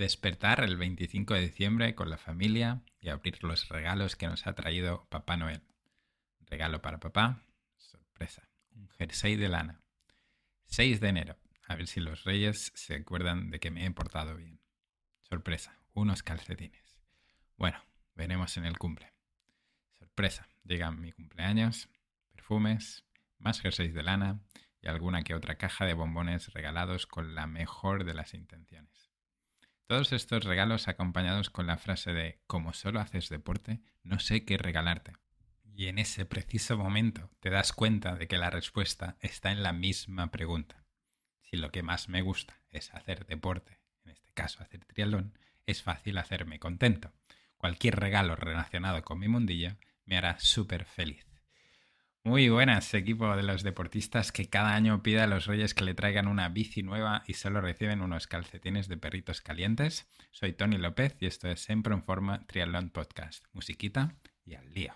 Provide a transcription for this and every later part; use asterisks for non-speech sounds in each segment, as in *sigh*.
Despertar el 25 de diciembre con la familia y abrir los regalos que nos ha traído Papá Noel. Regalo para papá, sorpresa, un jersey de lana. 6 de enero, a ver si los reyes se acuerdan de que me he portado bien. Sorpresa, unos calcetines. Bueno, veremos en el cumple. Sorpresa, llega mi cumpleaños, perfumes, más jerseys de lana y alguna que otra caja de bombones regalados con la mejor de las intenciones. Todos estos regalos acompañados con la frase de como solo haces deporte, no sé qué regalarte. Y en ese preciso momento te das cuenta de que la respuesta está en la misma pregunta. Si lo que más me gusta es hacer deporte, en este caso hacer triatlón, es fácil hacerme contento. Cualquier regalo relacionado con mi mundillo me hará súper feliz. Muy buenas, equipo de los deportistas que cada año pide a los reyes que le traigan una bici nueva y solo reciben unos calcetines de perritos calientes. Soy Tony López y esto es Siempre en Forma Triathlon Podcast. Musiquita y al lío.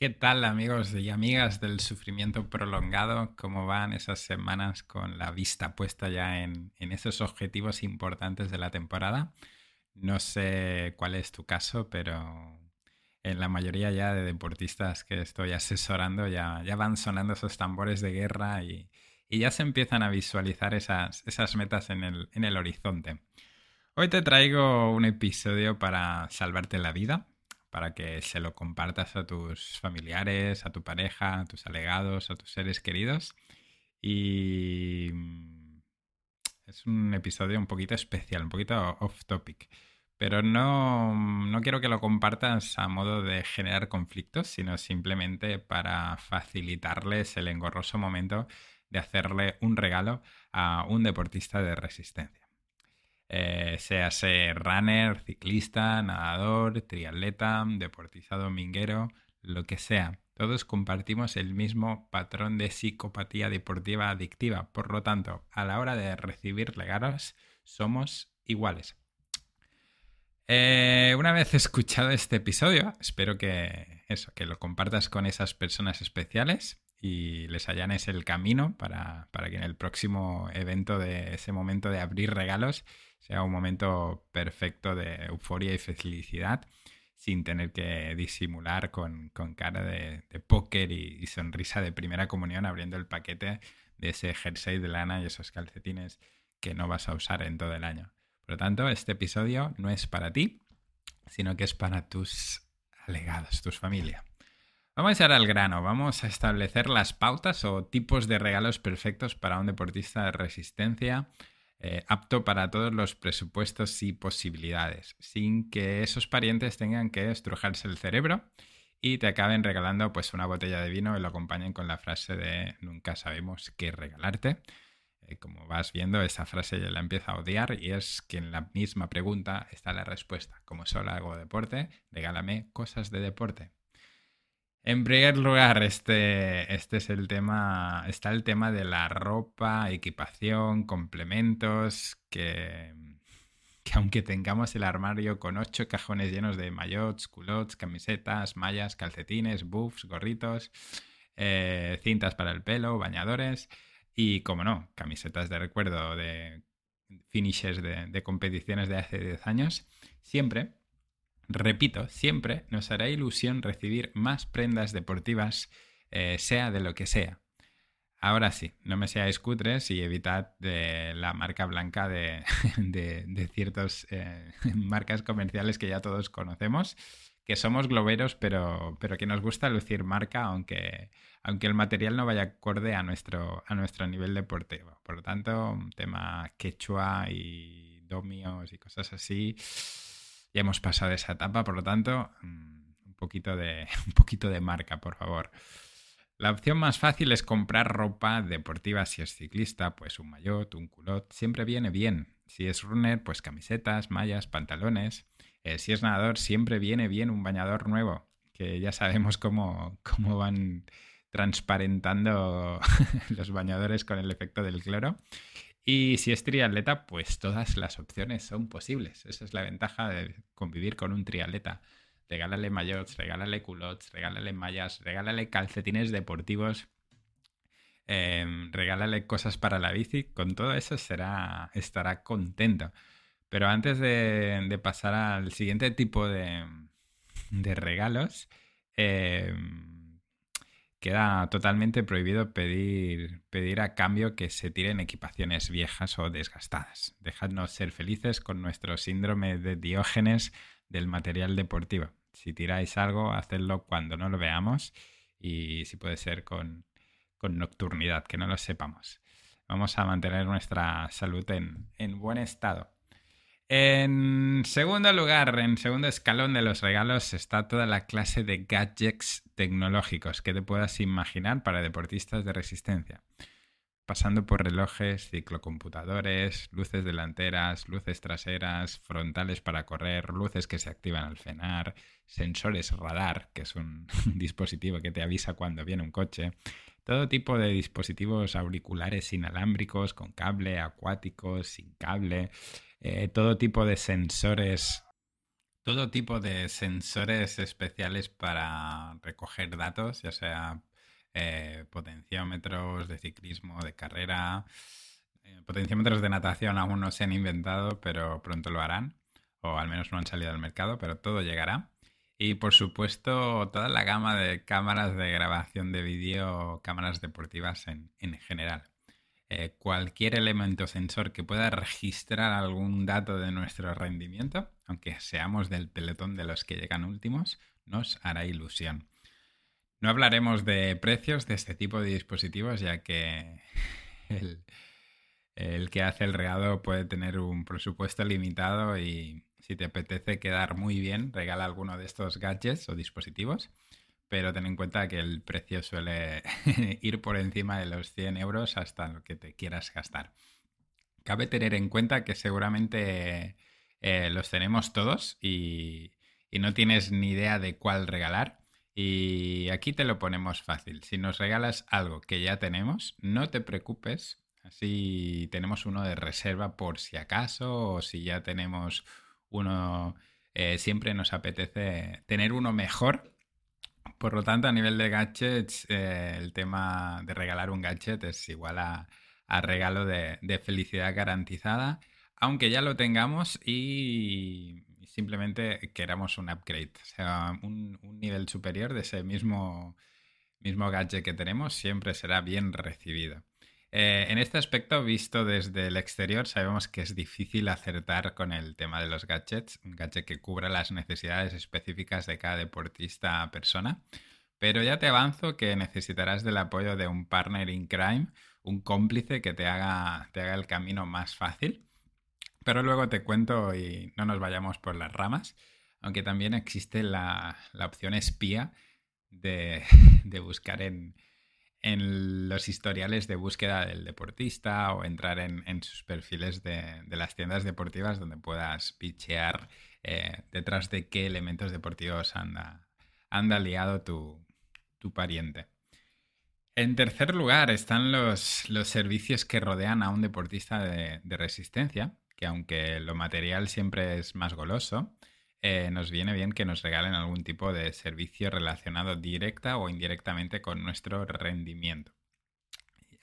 ¿Qué tal amigos y amigas del sufrimiento prolongado? ¿Cómo van esas semanas con la vista puesta ya en, esos objetivos importantes de la temporada? No sé cuál es tu caso, pero en la mayoría ya de deportistas que estoy asesorando ya, van sonando esos tambores de guerra y, ya se empiezan a visualizar esas, metas en el horizonte. Hoy te traigo un episodio para salvarte la vida para que se lo compartas a tus familiares, a tu pareja, a tus alegados, a tus seres queridos. Y mm, es un episodio un poquito especial, un poquito off topic. Pero no, no quiero que lo compartas a modo de generar conflictos, sino simplemente para facilitarles el engorroso momento de hacerle un regalo a un deportista de resistencia eh, sea runner, ciclista, nadador, triatleta, deportista dominguero, lo que sea. Todos compartimos el mismo patrón de psicopatía deportiva adictiva. Por lo tanto, a la hora de recibir regalos, somos iguales. Eh, una vez escuchado este episodio, espero que eso, que lo compartas con esas personas especiales y les allanes el camino para, para que en el próximo evento de ese momento de abrir regalos sea un momento perfecto de euforia y felicidad sin tener que disimular con, cara de, póker y, sonrisa de primera comunión abriendo el paquete de ese jersey de lana y esos calcetines que no vas a usar en todo el año. Por lo tanto, este episodio no es para ti, sino que es para tus alegados, tus familia. Vamos a ir al grano, vamos a establecer las pautas o tipos de regalos perfectos para un deportista de resistencia eh, apto para todos los presupuestos y posibilidades, sin que esos parientes tengan que estrujarse el cerebro y te acaben regalando pues una botella de vino y lo acompañen con la frase de nunca sabemos qué regalarte. Eh, como vas viendo, esa frase ya la empieza a odiar y es que en la misma pregunta está la respuesta. Como solo hago deporte, regálame cosas de deporte. En primer lugar, este, este es el tema, está el tema de la ropa, equipación, complementos, que, que aunque tengamos el armario con ocho cajones llenos de maillots, culottes, camisetas, mallas, calcetines, buffs, gorritos, eh, cintas para el pelo, bañadores y, como no, camisetas de recuerdo de finishes de, competiciones de hace 10 años, siempre Repito, siempre nos hará ilusión recibir más prendas deportivas, eh, sea de lo que sea. Ahora sí, no me seáis cutres y evitad de la marca blanca de, *laughs* ciertas eh, *laughs* marcas comerciales que ya todos conocemos, que somos globeros, pero, pero que nos gusta lucir marca, aunque, aunque el material no vaya acorde a nuestro, a nuestro nivel deportivo. Por lo tanto, tema quechua y domios y cosas así ya hemos pasado esa etapa, por lo tanto, mm, un poquito de, *laughs* un poquito de marca, por favor. La opción más fácil es comprar ropa deportiva si es ciclista, pues un maillot, un culot, siempre viene bien. Si es runner, pues camisetas, mallas, pantalones. Eh, si es nadador, siempre viene bien un bañador nuevo, que ya sabemos cómo, *laughs* cómo van transparentando *laughs* los bañadores con el efecto del cloro. Y si es triatleta, pues todas las opciones son posibles. Esa es la ventaja de convivir con un triatleta. Regálale maillots, regálale culottes, regálale mallas, regálale calcetines deportivos, em, regálale cosas para la bici. Con todo eso será, estará contento. Pero antes de, pasar al siguiente tipo de, regalos, em, queda totalmente prohibido pedir, pedir a cambio que se tiren equipaciones viejas o desgastadas. Dejadnos ser felices con nuestro síndrome de Diógenes del material deportivo. Si tiráis algo, hacedlo cuando no lo veamos y si puede ser con, nocturnidad, que no lo sepamos. Vamos a mantener nuestra salud en, buen estado. En segundo lugar, en segundo escalón de los regalos está toda la clase de gadgets tecnológicos que te puedas imaginar para deportistas de resistencia. Pasando por relojes, ciclocomputadores, luces delanteras, luces traseras, frontales para correr, luces que se activan al frenar, sensores radar, que es un *laughs* dispositivo que te avisa cuando viene un coche, todo tipo de dispositivos auriculares inalámbricos, con cable, acuáticos, sin cable, eh, todo tipo de sensores todo tipo de sensores especiales para recoger datos, ya sea eh, potenciómetros de ciclismo, de carrera. Eh, potenciómetros de natación aún no se han inventado, pero pronto lo harán. O al menos no han salido al mercado, pero todo llegará. Y por supuesto, toda la gama de cámaras de grabación de vídeo, cámaras deportivas en, general. Eh, cualquier elemento sensor que pueda registrar algún dato de nuestro rendimiento, aunque seamos del pelotón de los que llegan últimos, nos hará ilusión. No hablaremos de precios de este tipo de dispositivos, ya que *laughs* el, que hace el regalo puede tener un presupuesto limitado y si te apetece quedar muy bien, regala alguno de estos gadgets o dispositivos, pero ten en cuenta que el precio suele *laughs* ir por encima de los 100 euros hasta lo que te quieras gastar. Cabe tener en cuenta que seguramente eh, los tenemos todos y no tienes ni idea de cuál regalar y aquí te lo ponemos fácil. Si nos regalas algo que ya tenemos, no te preocupes. Así tenemos uno de reserva por si acaso o si ya tenemos uno, eh, siempre nos apetece tener uno mejor. Por lo tanto, a nivel de gadgets, eh, el tema de regalar un gadget es igual a, regalo de, felicidad garantizada, aunque ya lo tengamos y simplemente queramos un upgrade, o sea, un, nivel superior de ese mismo, mismo gadget que tenemos, siempre será bien recibido. Eh, en este aspecto, visto desde el exterior, sabemos que es difícil acertar con el tema de los gadgets, un gadget que cubra las necesidades específicas de cada deportista persona. Pero ya te avanzo que necesitarás del apoyo de un partner in crime, un cómplice que te haga, te haga el camino más fácil. Pero luego te cuento y no nos vayamos por las ramas, aunque también existe la, opción espía de, *laughs* buscar en, los historiales de búsqueda del deportista o entrar en, sus perfiles de, las tiendas deportivas donde puedas pichear eh, detrás de qué elementos deportivos anda, anda liado tu, pariente. En tercer lugar están los, servicios que rodean a un deportista de resistencia que aunque lo material siempre es más goloso, eh, nos viene bien que nos regalen algún tipo de servicio relacionado directa o indirectamente con nuestro rendimiento.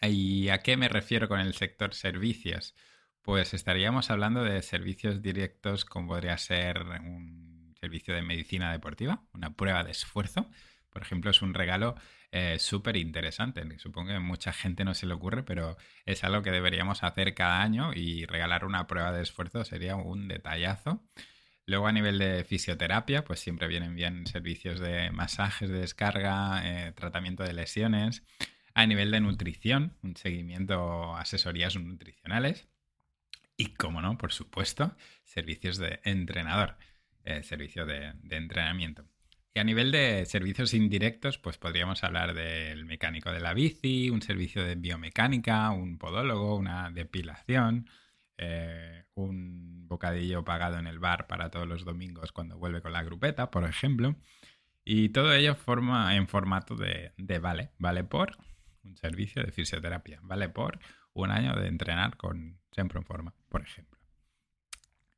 ¿Y a qué me refiero con el sector servicios? Pues estaríamos hablando de servicios directos como podría ser un servicio de medicina deportiva, una prueba de esfuerzo. Por ejemplo, es un regalo eh, súper interesante. Supongo que a mucha gente no se le ocurre, pero es algo que deberíamos hacer cada año y regalar una prueba de esfuerzo sería un detallazo. Luego a nivel de fisioterapia, pues siempre vienen bien servicios de masajes de descarga, eh, tratamiento de lesiones. A nivel de nutrición, un seguimiento, asesorías nutricionales. Y, como no, por supuesto, servicios de entrenador, eh, servicio de entrenamiento. Y a nivel de servicios indirectos, pues podríamos hablar del mecánico de la bici, un servicio de biomecánica, un podólogo, una depilación, eh, un bocadillo pagado en el bar para todos los domingos cuando vuelve con la grupeta, por ejemplo. Y todo ello forma en formato de, vale. Vale por un servicio de fisioterapia. Vale por un año de entrenar con Siempre en Forma, por ejemplo.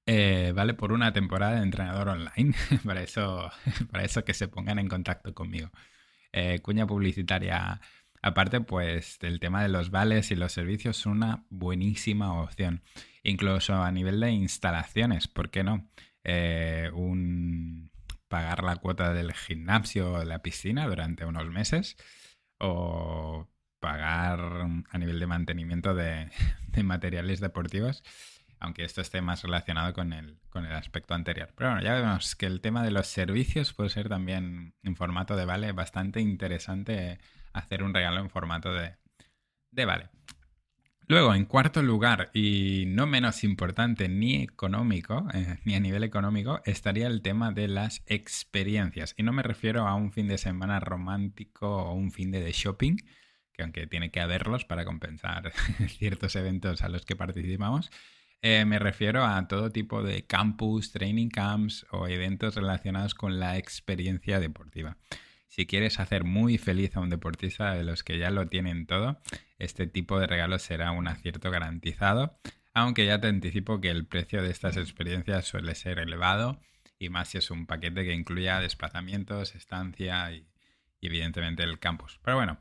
Eh, vale por una temporada de entrenador online. *laughs* para, eso, *laughs* para eso que se pongan en contacto conmigo. Eh, cuña publicitaria aparte, pues el tema de los vales y los servicios es una buenísima opción. Incluso a nivel de instalaciones, ¿por qué no? Eh, un, pagar la cuota del gimnasio o de la piscina durante unos meses o pagar a nivel de mantenimiento *laughs* de, materiales deportivos, aunque esto esté más relacionado con el, con el aspecto anterior. Pero bueno, ya vemos que el tema de los servicios puede ser también en formato de vale bastante interesante hacer un regalo en formato de, de vale. Luego, en cuarto lugar, y no menos importante ni económico, eh, ni a nivel económico, estaría el tema de las experiencias. Y no me refiero a un fin de semana romántico o un fin de shopping, que aunque tiene que haberlos para compensar *laughs* ciertos eventos a los que participamos, eh, me refiero a todo tipo de campus, training camps o eventos relacionados con la experiencia deportiva. Si quieres hacer muy feliz a un deportista de los que ya lo tienen todo, este tipo de regalo será un acierto garantizado, aunque ya te anticipo que el precio de estas experiencias suele ser elevado y más si es un paquete que incluya desplazamientos, estancia y, evidentemente el campus. Pero bueno,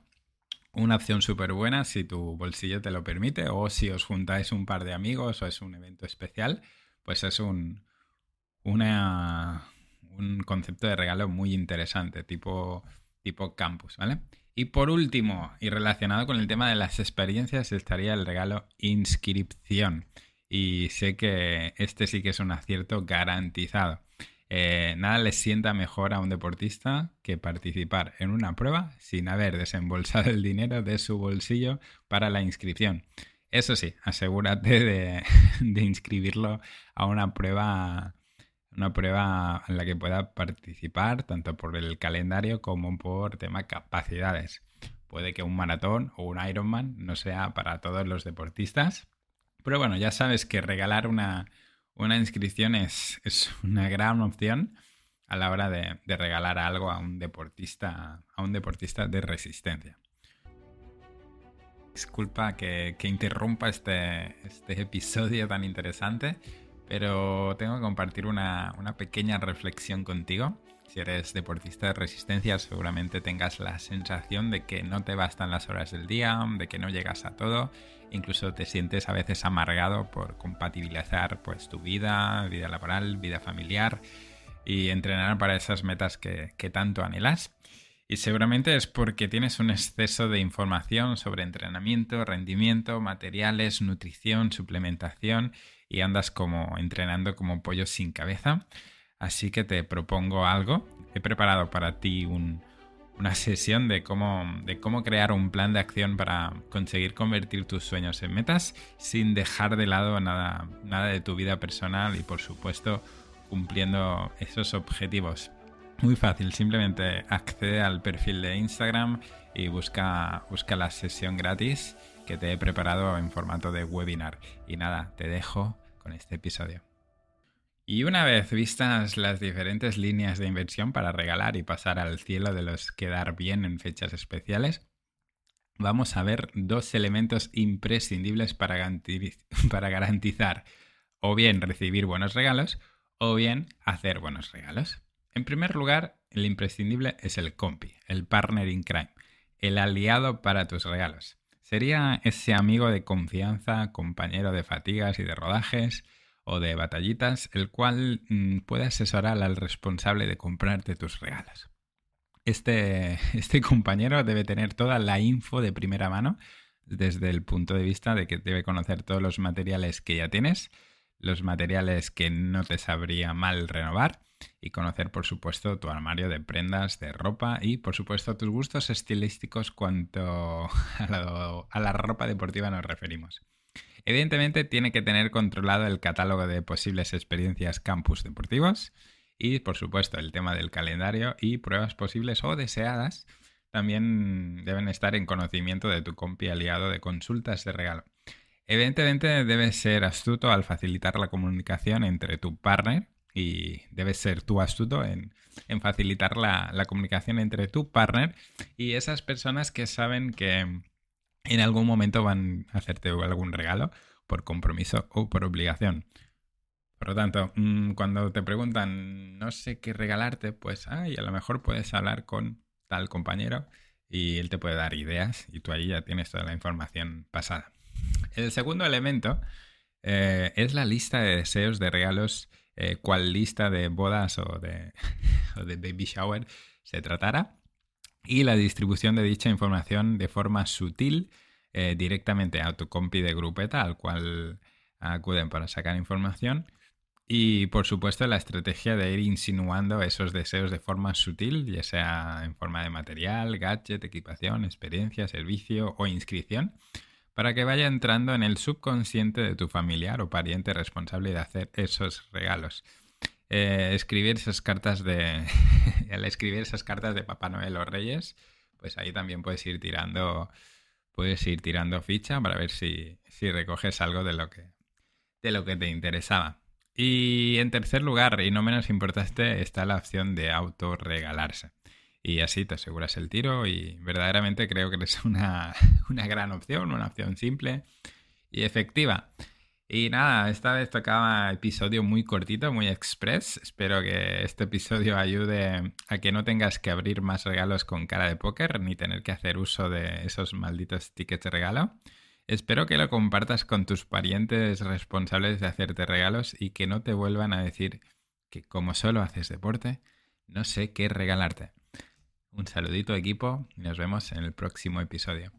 una opción súper buena si tu bolsillo te lo permite o si os juntáis un par de amigos o es un evento especial, pues es un, una, un concepto de regalo muy interesante, tipo, tipo campus, ¿vale? Y por último, y relacionado con el tema de las experiencias, estaría el regalo inscripción. Y sé que este sí que es un acierto garantizado. Eh, nada le sienta mejor a un deportista que participar en una prueba sin haber desembolsado el dinero de su bolsillo para la inscripción. Eso sí, asegúrate de, *laughs* de inscribirlo a una prueba una prueba en la que pueda participar tanto por el calendario como por tema capacidades. Puede que un maratón o un Ironman no sea para todos los deportistas, pero bueno, ya sabes que regalar una, inscripción es, una gran opción a la hora de, regalar algo a un deportista, a un deportista de resistencia. Disculpa que, interrumpa este, este episodio tan interesante pero tengo que compartir una, pequeña reflexión contigo. Si eres deportista de resistencia, seguramente tengas la sensación de que no te bastan las horas del día, de que no llegas a todo, incluso te sientes a veces amargado por compatibilizar pues, tu vida, vida laboral, vida familiar y entrenar para esas metas que, que tanto anhelas. Y seguramente es porque tienes un exceso de información sobre entrenamiento, rendimiento, materiales, nutrición, suplementación y andas como entrenando como pollo sin cabeza. Así que te propongo algo. He preparado para ti una sesión de cómo, de cómo crear un plan de acción para conseguir convertir tus sueños en metas sin dejar de lado nada, nada de tu vida personal y por supuesto cumpliendo esos objetivos. Muy fácil, simplemente accede al perfil de Instagram y busca, busca la sesión gratis que te he preparado en formato de webinar. Y nada, te dejo con este episodio. Y una vez vistas las diferentes líneas de inversión para regalar y pasar al cielo de los quedar bien en fechas especiales, vamos a ver dos elementos imprescindibles *laughs* para garantizar o bien recibir buenos regalos o bien hacer buenos regalos. En primer lugar, el imprescindible es el compi, el partner in crime, el aliado para tus regalos. Sería ese amigo de confianza, compañero de fatigas y de rodajes o de batallitas, el cual mm, puede asesorar al responsable de comprarte tus regalos. Este, *laughs* este compañero debe tener toda la info de primera mano desde el punto de vista de que debe conocer todos los materiales que ya tienes, los materiales que no te sabría mal renovar y conocer, por supuesto, tu armario de prendas, de ropa y, por supuesto, tus gustos estilísticos cuanto *laughs* a, la ropa deportiva nos referimos. Evidentemente, tiene que tener controlado el catálogo de posibles experiencias campus deportivos y, por supuesto, el tema del calendario y pruebas posibles o deseadas también deben estar en conocimiento de tu compi aliado de consultas de regalo. Evidentemente debes ser astuto al facilitar la comunicación entre tu partner y debes ser tú astuto en, facilitar la, la, comunicación entre tu partner y esas personas que saben que en algún momento van a hacerte algún regalo por compromiso o por obligación. Por lo tanto, mm, cuando te preguntan no sé qué regalarte, pues ay, a lo mejor puedes hablar con tal compañero y él te puede dar ideas y tú ahí ya tienes toda la información pasada. El segundo elemento eh, es la lista de deseos de regalos, eh, cual lista de bodas *laughs* o de, baby shower se tratara, y la distribución de dicha información de forma sutil eh, directamente a tu compi de grupeta al cual acuden para sacar información y por supuesto la estrategia de ir insinuando esos deseos de forma sutil, ya sea en forma de material, gadget, equipación, experiencia, servicio o inscripción, para que vaya entrando en el subconsciente de tu familiar o pariente responsable de hacer esos regalos. Eh, escribir esas cartas de. *laughs* al escribir esas cartas de Papá Noel o Reyes, pues ahí también puedes ir tirando. Puedes ir tirando ficha para ver si, si recoges algo de lo que. de lo que te interesaba. Y en tercer lugar, y no menos importante, está la opción de autorregalarse. Y así te aseguras el tiro y verdaderamente creo que es *laughs* una, una gran opción, una opción simple y efectiva. Y nada, esta vez tocaba episodio muy cortito, muy express. Espero que este episodio ayude a que no tengas que abrir más regalos con cara de póker ni tener que hacer uso de esos malditos tickets de regalo. Espero que lo compartas con tus parientes responsables de hacerte regalos y que no te vuelvan a decir que como solo haces deporte, no sé qué regalarte. Un saludito equipo y nos vemos en el próximo episodio.